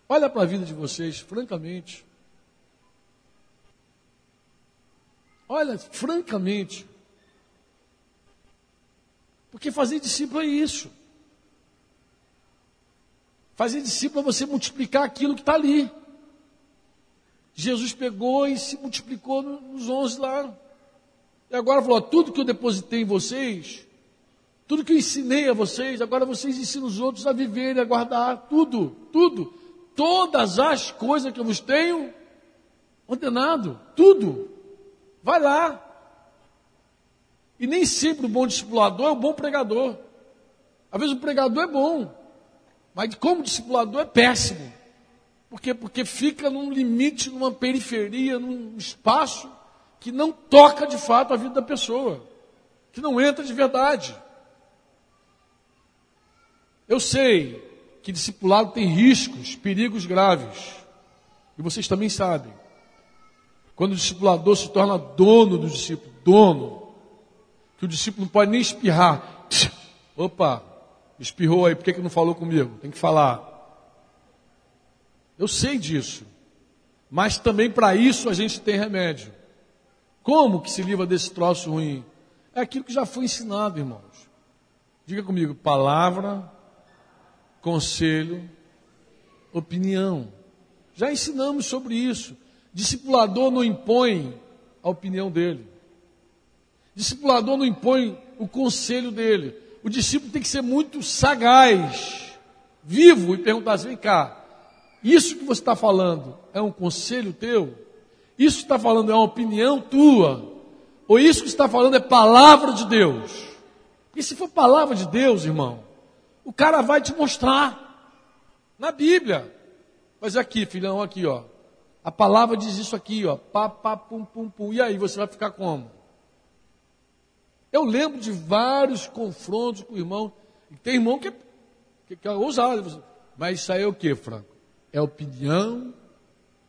Olha para a vida de vocês, francamente. Olha, francamente. Porque fazer discípulo é isso. Fazer discípulo é você multiplicar aquilo que está ali. Jesus pegou e se multiplicou nos onze lá. E agora falou: tudo que eu depositei em vocês, tudo que eu ensinei a vocês, agora vocês ensinam os outros a viverem, a guardar tudo, tudo. Todas as coisas que eu vos tenho ordenado, tudo. Vai lá. E nem sempre o bom discipulador é o bom pregador. Às vezes o pregador é bom, mas como discipulador é péssimo. Por quê? Porque fica num limite, numa periferia, num espaço que não toca de fato a vida da pessoa, que não entra de verdade. Eu sei que discipulado tem riscos, perigos graves. E vocês também sabem. Quando o discipulador se torna dono do discípulo, dono, que o discípulo não pode nem espirrar. Opa, espirrou aí, por que, que não falou comigo? Tem que falar. Eu sei disso. Mas também para isso a gente tem remédio. Como que se livra desse troço ruim? É aquilo que já foi ensinado, irmãos. Diga comigo, palavra, conselho, opinião. Já ensinamos sobre isso. Discipulador não impõe a opinião dele. Discipulador não impõe o conselho dele. O discípulo tem que ser muito sagaz, vivo e perguntar assim: vem cá, isso que você está falando é um conselho teu? Isso que está falando é uma opinião tua? Ou isso que está falando é palavra de Deus? E se for palavra de Deus, irmão, o cara vai te mostrar na Bíblia. Mas aqui, filhão, aqui, ó. A palavra diz isso aqui, ó. Pá, pá, pum, pum, pum. E aí, você vai ficar como? Eu lembro de vários confrontos com o irmão. Tem irmão que é, que, que é ousado. Mas isso aí é o que, Franco? É opinião,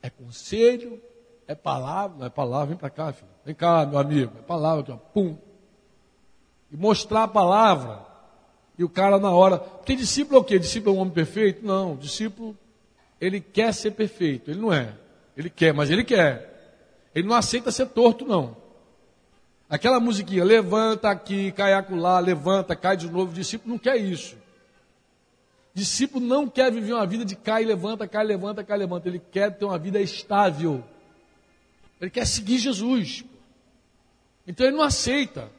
é conselho, é palavra. Não é palavra, vem para cá, filho. Vem cá, meu amigo. É palavra aqui, ó. Pum. E mostrar a palavra e o cara na hora. Porque discípulo é o quê? Discípulo é um homem perfeito? Não, discípulo, ele quer ser perfeito. Ele não é. Ele quer, mas ele quer. Ele não aceita ser torto, não. Aquela musiquinha, levanta aqui, cai acolá, levanta, cai de novo. Discípulo não quer isso. Discípulo não quer viver uma vida de cai, levanta, cai, levanta, cai, levanta. Ele quer ter uma vida estável. Ele quer seguir Jesus. Então ele não aceita.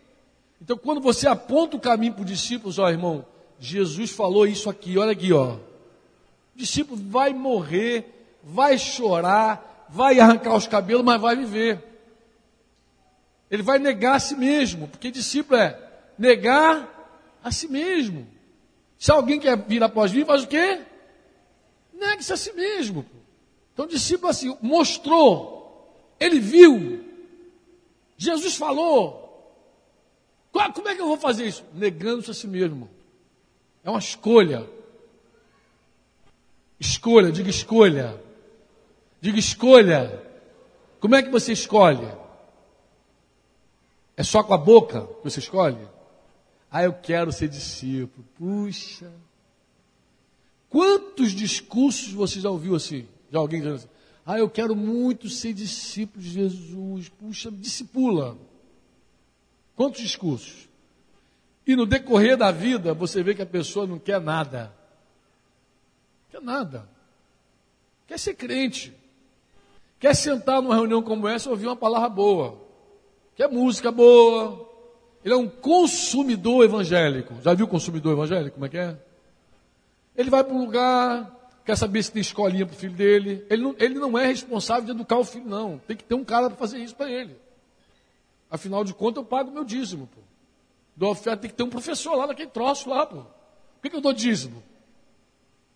Então, quando você aponta o caminho para os discípulos, ó irmão, Jesus falou isso aqui, olha aqui, ó. O discípulo vai morrer, vai chorar, vai arrancar os cabelos, mas vai viver. Ele vai negar a si mesmo, porque discípulo é negar a si mesmo. Se alguém quer vir após mim, faz o quê? Negue-se a si mesmo. Então, discípulo assim, mostrou, ele viu, Jesus falou, como é que eu vou fazer isso? Negando-se a si mesmo. É uma escolha. Escolha, diga escolha. Diga escolha. Como é que você escolhe? É só com a boca que você escolhe? Ah, eu quero ser discípulo. Puxa. Quantos discursos você já ouviu assim? Já alguém dizendo assim? Ah, eu quero muito ser discípulo de Jesus. Puxa, discipula. Quantos discursos? E no decorrer da vida, você vê que a pessoa não quer nada. Quer nada. Quer ser crente. Quer sentar numa reunião como essa e ouvir uma palavra boa. Quer música boa. Ele é um consumidor evangélico. Já viu consumidor evangélico? Como é que é? Ele vai para um lugar, quer saber se tem escolinha para o filho dele. Ele não, ele não é responsável de educar o filho, não. Tem que ter um cara para fazer isso para ele. Afinal de contas, eu pago meu dízimo, pô. Do oferta tem que ter um professor lá naquele troço lá, pô. Por que, que eu dou dízimo?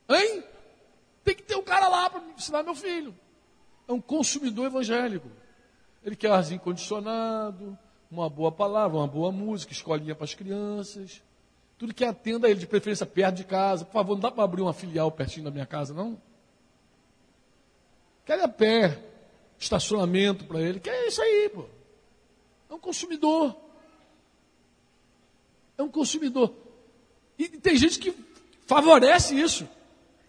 Hein? Tem que ter um cara lá para ensinar meu filho. É um consumidor evangélico. Ele quer arzinho condicionado, uma boa palavra, uma boa música, escolinha para as crianças. Tudo que atenda ele, de preferência perto de casa. Por favor, não dá para abrir uma filial pertinho da minha casa, não? Quer a pé, estacionamento para ele. Quer isso aí, pô. É um consumidor. É um consumidor. E tem gente que favorece isso.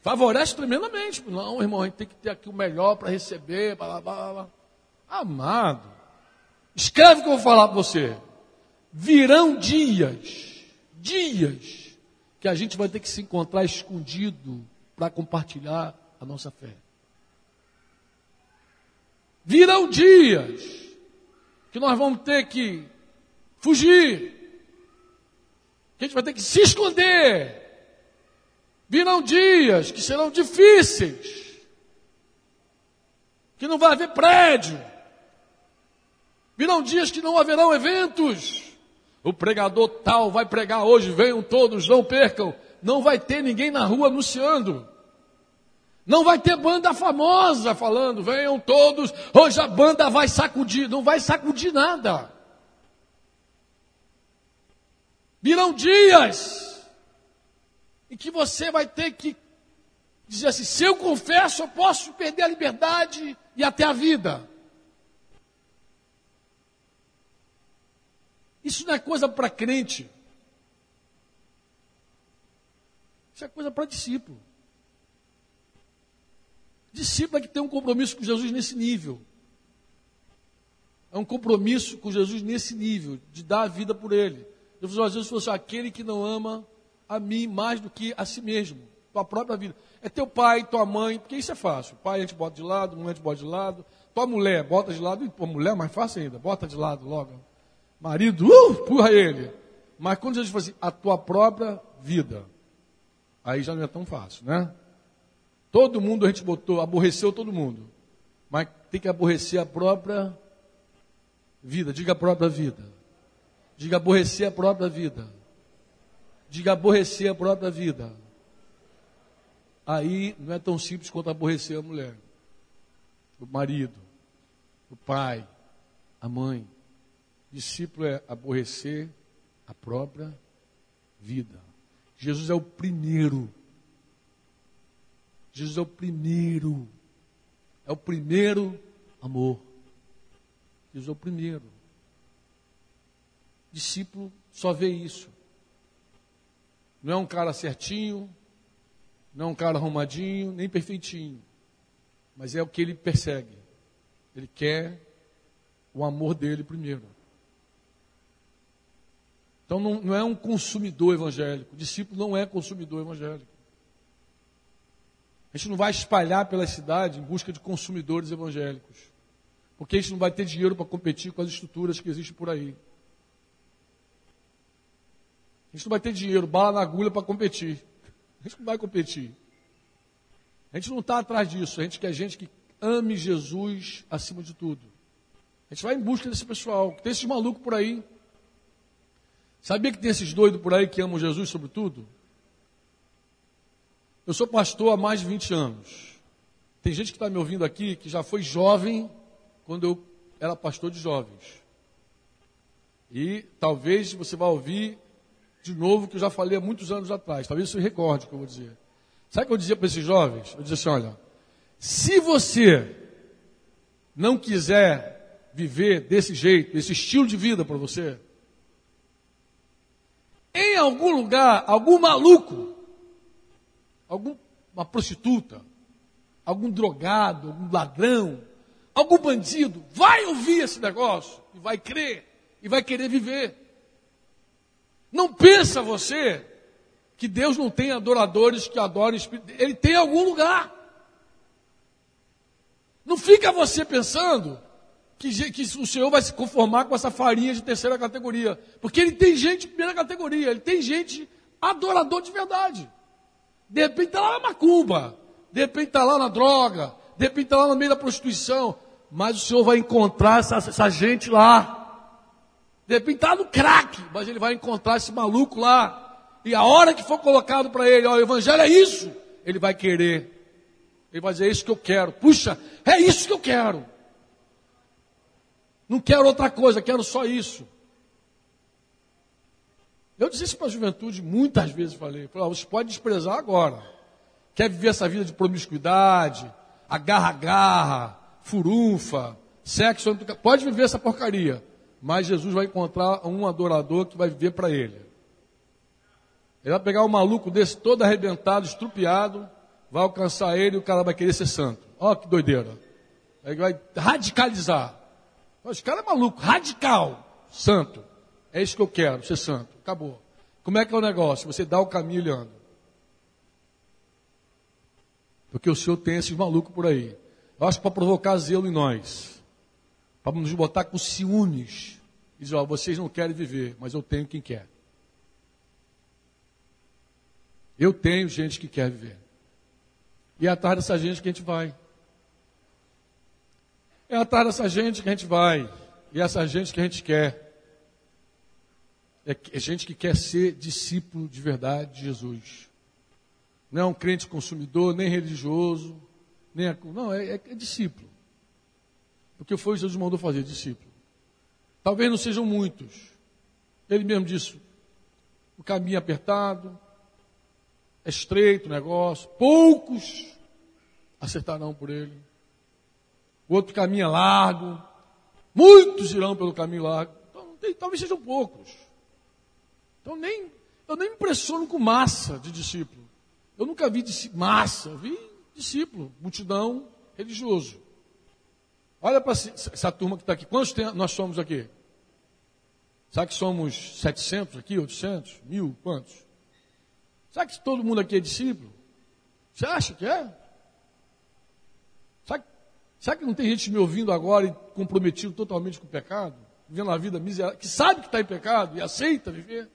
Favorece tremendamente. Não, irmão, a gente tem que ter aqui o melhor para receber. Blá, blá, blá. Amado, escreve o que eu vou falar para você. Virão dias, dias, que a gente vai ter que se encontrar escondido para compartilhar a nossa fé. Virão dias que nós vamos ter que fugir, que a gente vai ter que se esconder. Virão dias que serão difíceis, que não vai haver prédio. Virão dias que não haverão eventos. O pregador tal vai pregar hoje, venham todos, não percam. Não vai ter ninguém na rua anunciando. Não vai ter banda famosa falando, venham todos, hoje a banda vai sacudir. Não vai sacudir nada. Virão dias em que você vai ter que dizer assim: se eu confesso, eu posso perder a liberdade e até a vida. Isso não é coisa para crente. Isso é coisa para discípulo. Discípulo é que tem um compromisso com Jesus nesse nível. É um compromisso com Jesus nesse nível, de dar a vida por ele. Jesus às vezes falou assim: aquele que não ama a mim mais do que a si mesmo, tua própria vida. É teu pai, tua mãe, porque isso é fácil. Pai a gente bota de lado, mãe a gente bota de lado, tua mulher bota de lado, tua mulher é mais fácil ainda, bota de lado logo. Marido, uh, empurra ele. Mas quando Jesus fala assim, a tua própria vida, aí já não é tão fácil, né? Todo mundo a gente botou, aborreceu todo mundo. Mas tem que aborrecer a própria vida. Diga a própria vida. Diga aborrecer a própria vida. Diga aborrecer a própria vida. Aí não é tão simples quanto aborrecer a mulher, o marido, o pai, a mãe. Discípulo é aborrecer a própria vida. Jesus é o primeiro Jesus é o primeiro. É o primeiro amor. Jesus é o primeiro. Discípulo só vê isso. Não é um cara certinho, não é um cara arrumadinho, nem perfeitinho. Mas é o que ele persegue. Ele quer o amor dele primeiro. Então não, não é um consumidor evangélico. O discípulo não é consumidor evangélico. A gente não vai espalhar pela cidade em busca de consumidores evangélicos. Porque a gente não vai ter dinheiro para competir com as estruturas que existem por aí. A gente não vai ter dinheiro, bala na agulha para competir. A gente não vai competir. A gente não está atrás disso. A gente quer gente que ame Jesus acima de tudo. A gente vai em busca desse pessoal. Tem esses malucos por aí. Sabia que tem esses doidos por aí que amam Jesus sobre tudo? Eu sou pastor há mais de 20 anos. Tem gente que está me ouvindo aqui que já foi jovem quando eu era pastor de jovens. E talvez você vá ouvir de novo que eu já falei há muitos anos atrás. Talvez você recorde o que eu vou dizer. Sabe o que eu dizia para esses jovens? Eu dizia assim: olha, se você não quiser viver desse jeito, esse estilo de vida para você, em algum lugar, algum maluco alguma prostituta, algum drogado, algum ladrão, algum bandido, vai ouvir esse negócio e vai crer e vai querer viver. Não pensa você que Deus não tem adoradores que adorem Espírito. Ele tem algum lugar. Não fica você pensando que, que, o Senhor vai se conformar com essa farinha de terceira categoria. Porque ele tem gente de primeira categoria, ele tem gente adorador de verdade. De repente está lá na macumba, de repente está lá na droga, de repente está lá no meio da prostituição, mas o Senhor vai encontrar essa, essa gente lá. De repente está no crack, mas ele vai encontrar esse maluco lá. E a hora que for colocado para ele, ó, o evangelho é isso, ele vai querer. Ele vai dizer, é isso que eu quero. Puxa, é isso que eu quero. Não quero outra coisa, quero só isso. Eu disse isso para a juventude muitas vezes, falei, falei você pode desprezar agora. Quer viver essa vida de promiscuidade, agarra-garra, furunfa, sexo, pode viver essa porcaria. Mas Jesus vai encontrar um adorador que vai viver para ele. Ele vai pegar um maluco desse todo arrebentado, estrupiado, vai alcançar ele e o cara vai querer ser santo. Olha que doideira. Ele vai radicalizar. Esse cara é maluco, radical, santo. É isso que eu quero, ser santo. Acabou. Como é que é o negócio? Você dá o caminho e anda. Porque o Senhor tem esses malucos por aí. Eu acho que para provocar zelo em nós. Para nos botar com ciúmes. Diz, ó, vocês não querem viver, mas eu tenho quem quer. Eu tenho gente que quer viver. E é atrás dessa gente que a gente vai. É atrás dessa gente que a gente vai. E essa gente que a gente quer. É, é gente que quer ser discípulo de verdade de Jesus. Não é um crente consumidor, nem religioso, nem não, é, é, é discípulo. Porque foi o que Jesus mandou fazer, discípulo. Talvez não sejam muitos. Ele mesmo disse: o caminho é apertado, é estreito o negócio, poucos acertarão por ele. O outro caminho é largo, muitos irão pelo caminho largo. Então, tem, talvez sejam poucos. Então nem, eu nem me impressiono com massa de discípulo. Eu nunca vi massa, eu vi discípulo, multidão religioso. Olha para essa turma que está aqui. Quantos tem, nós somos aqui? Sabe que somos 700 aqui, 800, mil, quantos? Sabe que todo mundo aqui é discípulo? Você acha que é? Sabe, sabe que não tem gente me ouvindo agora e comprometido totalmente com o pecado? Vivendo a vida miserável, que sabe que está em pecado e aceita viver?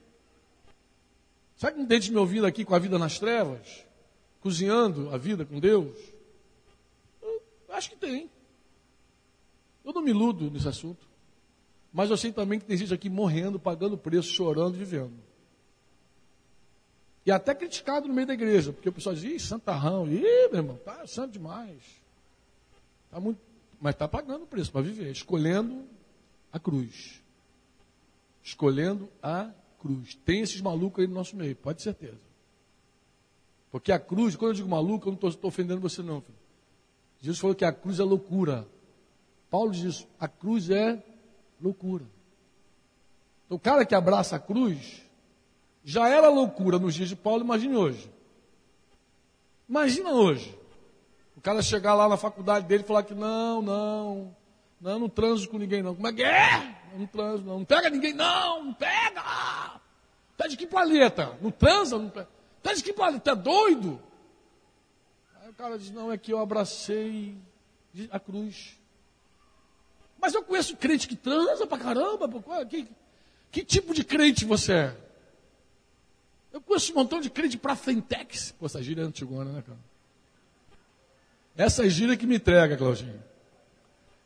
Sabe que não tem gente me ouvindo aqui com a vida nas trevas? Cozinhando a vida com Deus? Eu acho que tem. Eu não me iludo nesse assunto. Mas eu sei também que tem gente aqui morrendo, pagando preço, chorando, vivendo. E até criticado no meio da igreja, porque o pessoal diz, ih, santarrão, ih, meu irmão, tá santo demais. Tá muito, mas está pagando preço para viver, escolhendo a cruz. Escolhendo a cruz. Tem esses malucos aí no nosso meio, pode ter certeza. Porque a cruz, quando eu digo maluco, eu não estou ofendendo você não. Filho. Jesus falou que a cruz é loucura. Paulo diz a cruz é loucura. Então, o cara que abraça a cruz, já era loucura nos dias de Paulo, imagine hoje. Imagina hoje. O cara chegar lá na faculdade dele e falar que não, não, não, não transo com ninguém não. Como é que é? Não transo não. Não pega ninguém não, não pega. Tá de que paleta? Não transa? Não pega. Tá de que paleta? É doido? Aí o cara diz, não, é que eu abracei a cruz. Mas eu conheço crente que transa pra caramba. Que, que tipo de crente você é? Eu conheço um montão de crente pra frentex. Pô, essa gíria é antigona, né, cara? Essa gíria que me entrega, Claudinho.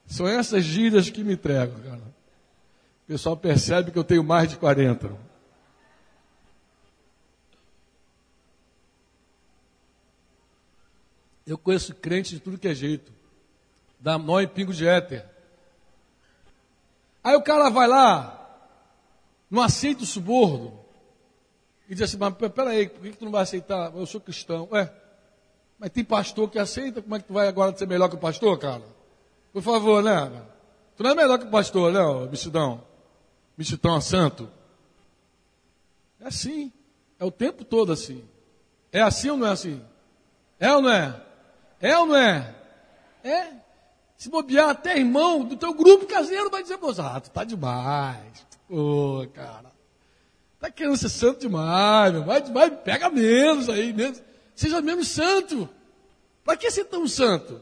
São essas gírias que me entregam, cara. O pessoal percebe que eu tenho mais de 40. Eu conheço crente de tudo que é jeito. Dá nó e pingo de éter. Aí o cara vai lá, não aceita o suborno, e diz assim, mas peraí, por que, que tu não vai aceitar? Eu sou cristão. Ué, mas tem pastor que aceita, como é que tu vai agora ser melhor que o pastor, cara? Por favor, né? Tu não é melhor que o pastor, né, bichidão? Bichitão santo. É assim. É o tempo todo assim. É assim ou não é assim? É ou não é? É ou não é? É. Se bobear até irmão do teu grupo caseiro vai dizer, ah, tu tá demais. Pô, cara. Tá querendo ser santo demais, meu. Vai, vai, pega menos aí, menos. Seja menos santo. Para que ser tão santo?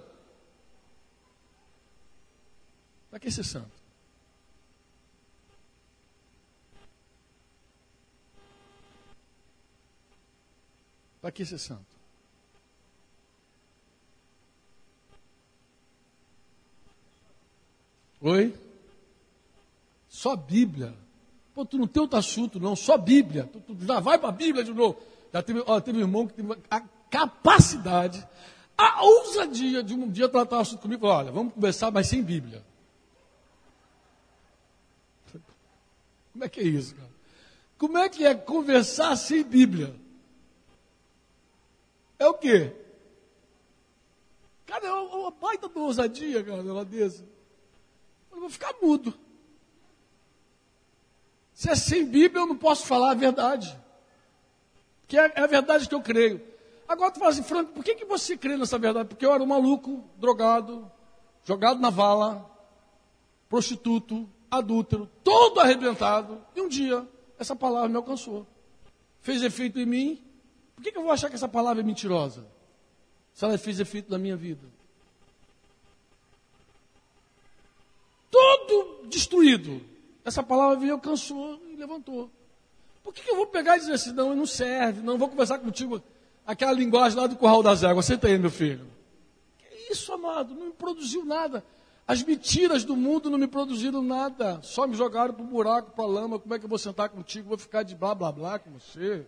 Para que ser santo? Para que ser santo? Oi? Só Bíblia Pô, tu não tem outro assunto, não, só Bíblia. Tu, tu já vai para a Bíblia de novo. Já teve, ó, teve um irmão que teve a capacidade, a ousadia de um dia tratar o assunto comigo falar, olha, vamos conversar, mas sem Bíblia. Como é que é isso, cara? Como é que é conversar sem Bíblia? É o quê? Cara, é uma baita de ousadia, cara, ela desse. Vou ficar mudo. Se é sem Bíblia, eu não posso falar a verdade. Que é, é a verdade que eu creio. Agora tu fala assim, Franco, por que, que você crê nessa verdade? Porque eu era um maluco, drogado, jogado na vala, prostituto, adúltero, todo arrebentado. E um dia, essa palavra me alcançou. Fez efeito em mim. Por que, que eu vou achar que essa palavra é mentirosa? Se ela fez efeito na minha vida. Todo destruído. Essa palavra veio, alcançou e levantou. Por que, que eu vou pegar e dizer assim, não, não serve, não vou conversar contigo aquela linguagem lá do curral das águas. Senta aí, meu filho. Que isso, amado? Não me produziu nada. As mentiras do mundo não me produziram nada. Só me jogaram para o buraco, para a lama. Como é que eu vou sentar contigo? Vou ficar de blá blá blá com você.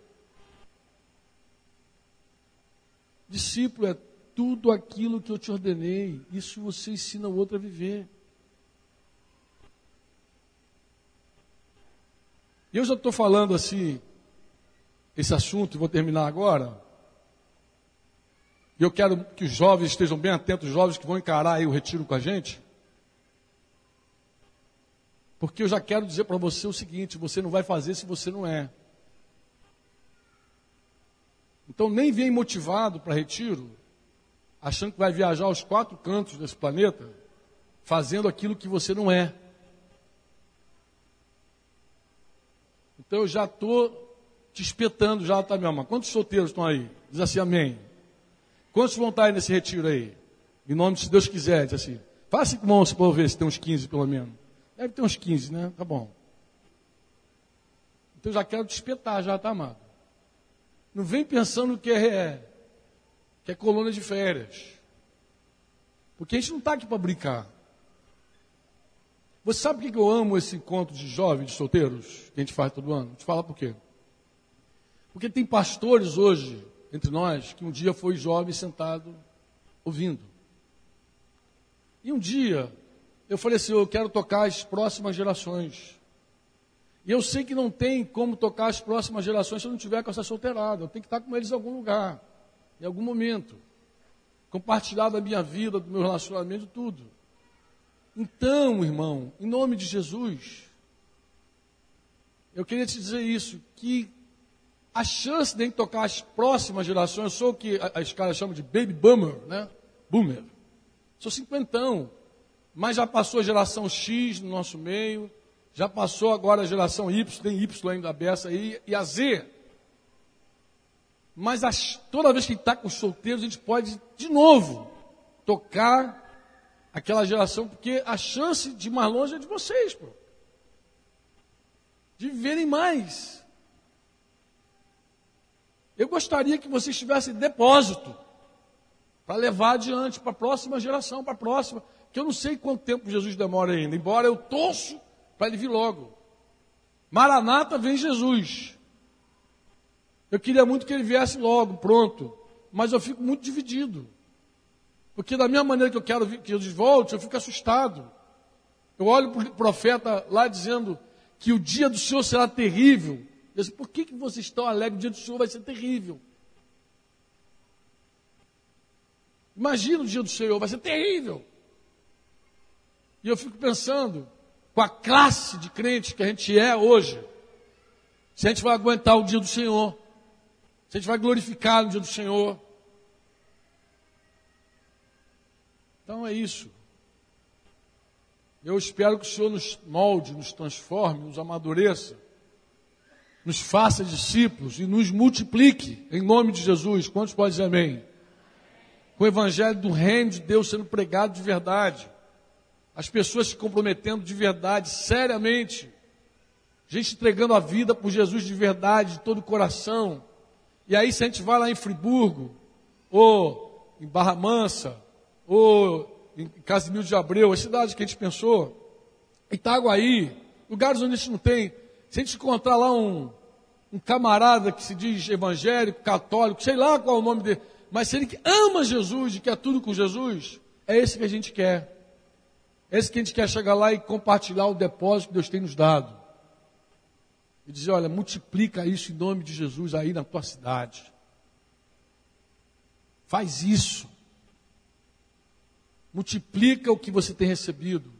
Discípulo é tudo aquilo que eu te ordenei. Isso você ensina o outro a viver. E eu já estou falando assim, esse assunto, e vou terminar agora. E eu quero que os jovens estejam bem atentos, os jovens que vão encarar aí o retiro com a gente. Porque eu já quero dizer para você o seguinte: você não vai fazer se você não é. Então nem vem motivado para retiro, achando que vai viajar aos quatro cantos desse planeta, fazendo aquilo que você não é. Então eu já estou te espetando já, tá, meu amor? Quantos solteiros estão aí? Diz assim, amém. Quantos vão estar aí nesse retiro aí? Em nome de se Deus quiser, diz assim. Faça com mão para eu ver se tem uns 15 pelo menos. Deve ter uns 15, né? Tá bom. Então já quero te espetar, já, tá, amado? Não vem pensando que é, que é colônia de férias. Porque a gente não está aqui para brincar. Você sabe por que eu amo esse encontro de jovens, de solteiros, que a gente faz todo ano? Vou te falar por quê. Porque tem pastores hoje, entre nós, que um dia foi jovem sentado ouvindo. E um dia eu falei assim: eu quero tocar as próximas gerações. E eu sei que não tem como tocar as próximas gerações se eu não tiver com essa solteirada. Eu tenho que estar com eles em algum lugar, em algum momento. Compartilhar da minha vida, do meu relacionamento, tudo. Então, irmão, em nome de Jesus, eu queria te dizer isso, que a chance de tocar as próximas gerações, eu sou o que as caras chamam de baby boomer, né? Boomer. Sou cinquentão. Mas já passou a geração X no nosso meio, já passou agora a geração Y, tem Y ainda aberta aí, e a Z. Mas as, toda vez que está com os solteiros, a gente pode, de novo, tocar aquela geração, porque a chance de ir mais longe é de vocês, pô. De viverem mais. Eu gostaria que vocês tivessem depósito para levar adiante para a próxima geração, para a próxima que eu não sei quanto tempo Jesus demora ainda, embora eu torço para ele vir logo. Maranata vem Jesus. Eu queria muito que ele viesse logo, pronto. Mas eu fico muito dividido. Porque da mesma maneira que eu quero que Jesus volte, eu fico assustado. Eu olho para o profeta lá dizendo que o dia do Senhor será terrível. Eu disse, por que, que vocês estão alegres? O dia do Senhor vai ser terrível. Imagina o dia do Senhor, vai ser terrível. E eu fico pensando, com a classe de crentes que a gente é hoje, se a gente vai aguentar o dia do Senhor, se a gente vai glorificar o dia do Senhor. Então é isso. Eu espero que o Senhor nos molde, nos transforme, nos amadureça, nos faça discípulos e nos multiplique, em nome de Jesus. Quantos podem dizer amém? Com o evangelho do reino de Deus sendo pregado de verdade as pessoas se comprometendo de verdade, seriamente, gente entregando a vida por Jesus de verdade, de todo o coração. E aí, se a gente vai lá em Friburgo, ou em Barra Mansa, ou em Casimiro de Abreu, as cidades que a gente pensou, Itaguaí, lugares onde a gente não tem se a gente encontrar lá um, um camarada que se diz evangélico, católico, sei lá qual é o nome dele, mas se ele ama Jesus e quer tudo com Jesus, é esse que a gente quer. É esse que a gente quer chegar lá e compartilhar o depósito que Deus tem nos dado. E dizer, olha, multiplica isso em nome de Jesus aí na tua cidade. Faz isso. Multiplica o que você tem recebido.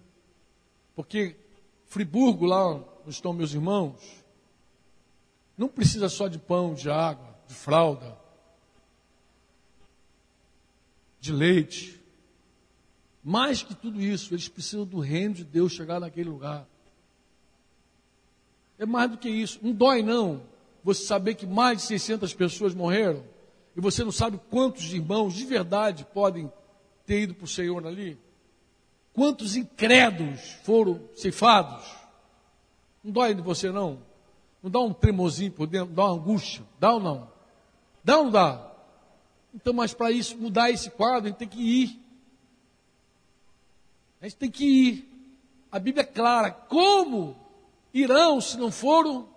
Porque Friburgo, lá onde estão meus irmãos, não precisa só de pão, de água, de fralda, de leite. Mais que tudo isso, eles precisam do reino de Deus chegar naquele lugar. É mais do que isso. Não dói, não, você saber que mais de 600 pessoas morreram e você não sabe quantos irmãos de verdade podem ter ido para o Senhor ali? Quantos incrédulos foram ceifados? Não dói de você, não? Não dá um tremozinho por dentro, dá uma angústia? Dá ou não? Dá ou não dá? Então, mas para isso, mudar esse quadro, a gente tem que ir. A gente tem que ir. A Bíblia é clara. Como irão se não foram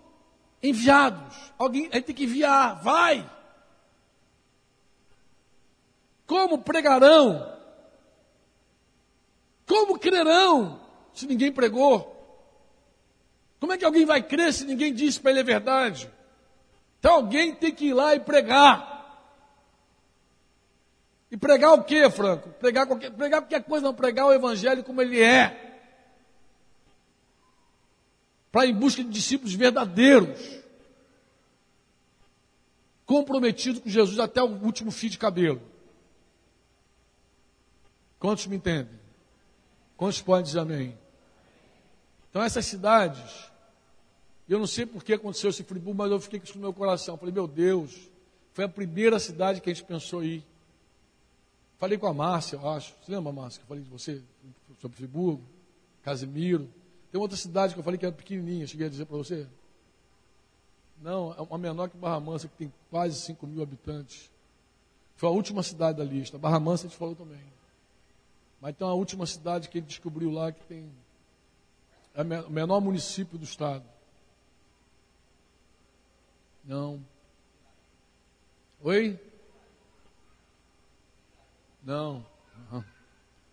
enviados? Alguém, a gente tem que enviar. Vai! Como pregarão? Como crerão se ninguém pregou? Como é que alguém vai crer se ninguém disse para ele a verdade? Então alguém tem que ir lá e pregar. E pregar o que, Franco? Pregar qualquer, pregar qualquer coisa, não pregar o evangelho como ele é. Para ir em busca de discípulos verdadeiros. Comprometidos com Jesus até o último fio de cabelo. Quantos me entendem? Quantos podem dizer amém? Então essas cidades, eu não sei por que aconteceu esse Friburgo, mas eu fiquei com isso no meu coração. Falei, meu Deus, foi a primeira cidade que a gente pensou ir. Falei com a Márcia, eu acho. Você lembra, Márcia, que eu falei de você sobre Friburgo, Casimiro. Tem outra cidade que eu falei que era pequenininha, cheguei a dizer para você. Não, é uma menor que Barra Mansa, que tem quase 5 mil habitantes. Foi a última cidade da lista. Barra Mansa a gente falou também. Mas tem uma última cidade que ele descobriu lá que tem é o menor município do estado. Não. Oi? Não. O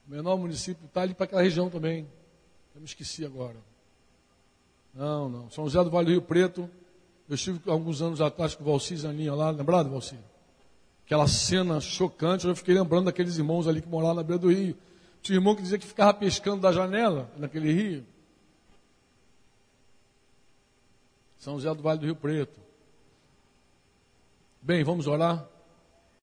menor município está ali para aquela região também. Eu me esqueci agora. Não, não. São José do Vale do Rio Preto. Eu estive alguns anos atrás com o Valci Zaninha lá, lembrado, Valci? Aquela cena chocante, eu fiquei lembrando daqueles irmãos ali que moravam na beira do rio. Tinha irmão que dizia que ficava pescando da janela naquele rio. São José do Vale do Rio Preto. Bem, vamos orar?